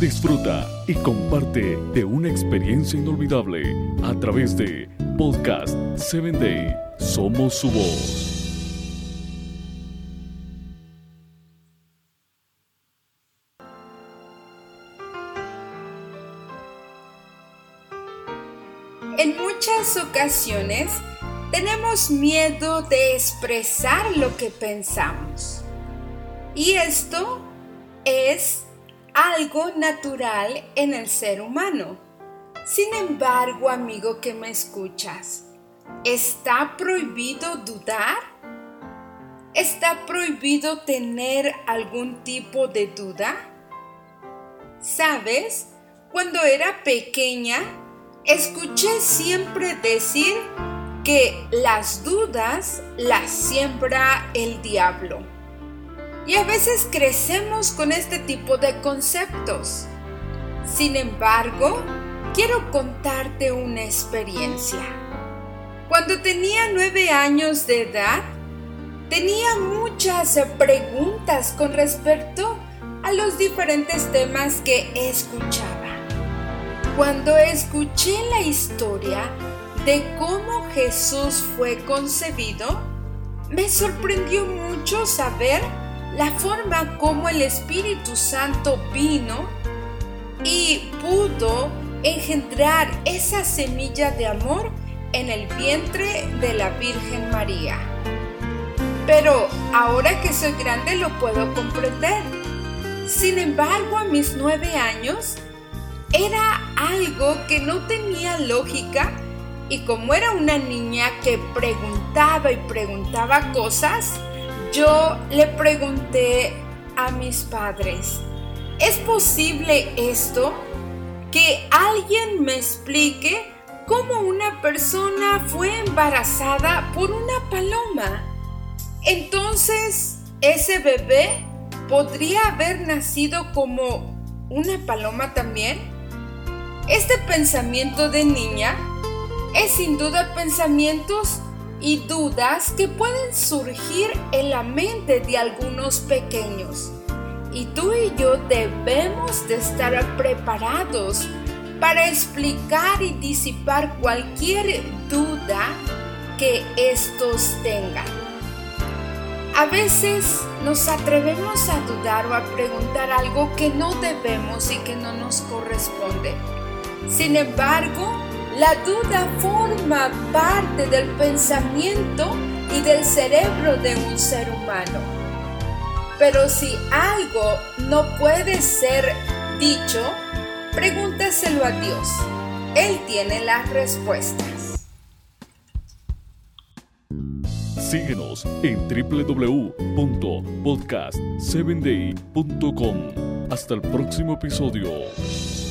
Disfruta y comparte de una experiencia inolvidable a través de Podcast 7 Day. Somos su voz. En muchas ocasiones tenemos miedo de expresar lo que pensamos. Y esto es algo natural en el ser humano. Sin embargo, amigo que me escuchas, ¿está prohibido dudar? ¿Está prohibido tener algún tipo de duda? ¿Sabes? Cuando era pequeña, escuché siempre decir que las dudas las siembra el diablo. Y a veces crecemos con este tipo de conceptos. Sin embargo, quiero contarte una experiencia. Cuando tenía nueve años de edad, tenía muchas preguntas con respecto a los diferentes temas que escuchaba. Cuando escuché la historia de cómo Jesús fue concebido, me sorprendió mucho saber la forma como el Espíritu Santo vino y pudo engendrar esa semilla de amor en el vientre de la Virgen María. Pero ahora que soy grande lo puedo comprender. Sin embargo, a mis nueve años era algo que no tenía lógica y como era una niña que preguntaba y preguntaba cosas, yo le pregunté a mis padres, ¿es posible esto? Que alguien me explique cómo una persona fue embarazada por una paloma. Entonces, ese bebé podría haber nacido como una paloma también. Este pensamiento de niña es sin duda pensamientos y dudas que pueden surgir en la mente de algunos pequeños. Y tú y yo debemos de estar preparados para explicar y disipar cualquier duda que estos tengan. A veces nos atrevemos a dudar o a preguntar algo que no debemos y que no nos corresponde. Sin embargo, la duda forma parte del pensamiento y del cerebro de un ser humano. Pero si algo no puede ser dicho, pregúntaselo a Dios. Él tiene las respuestas. Síguenos en www.podcast7day.com. Hasta el próximo episodio.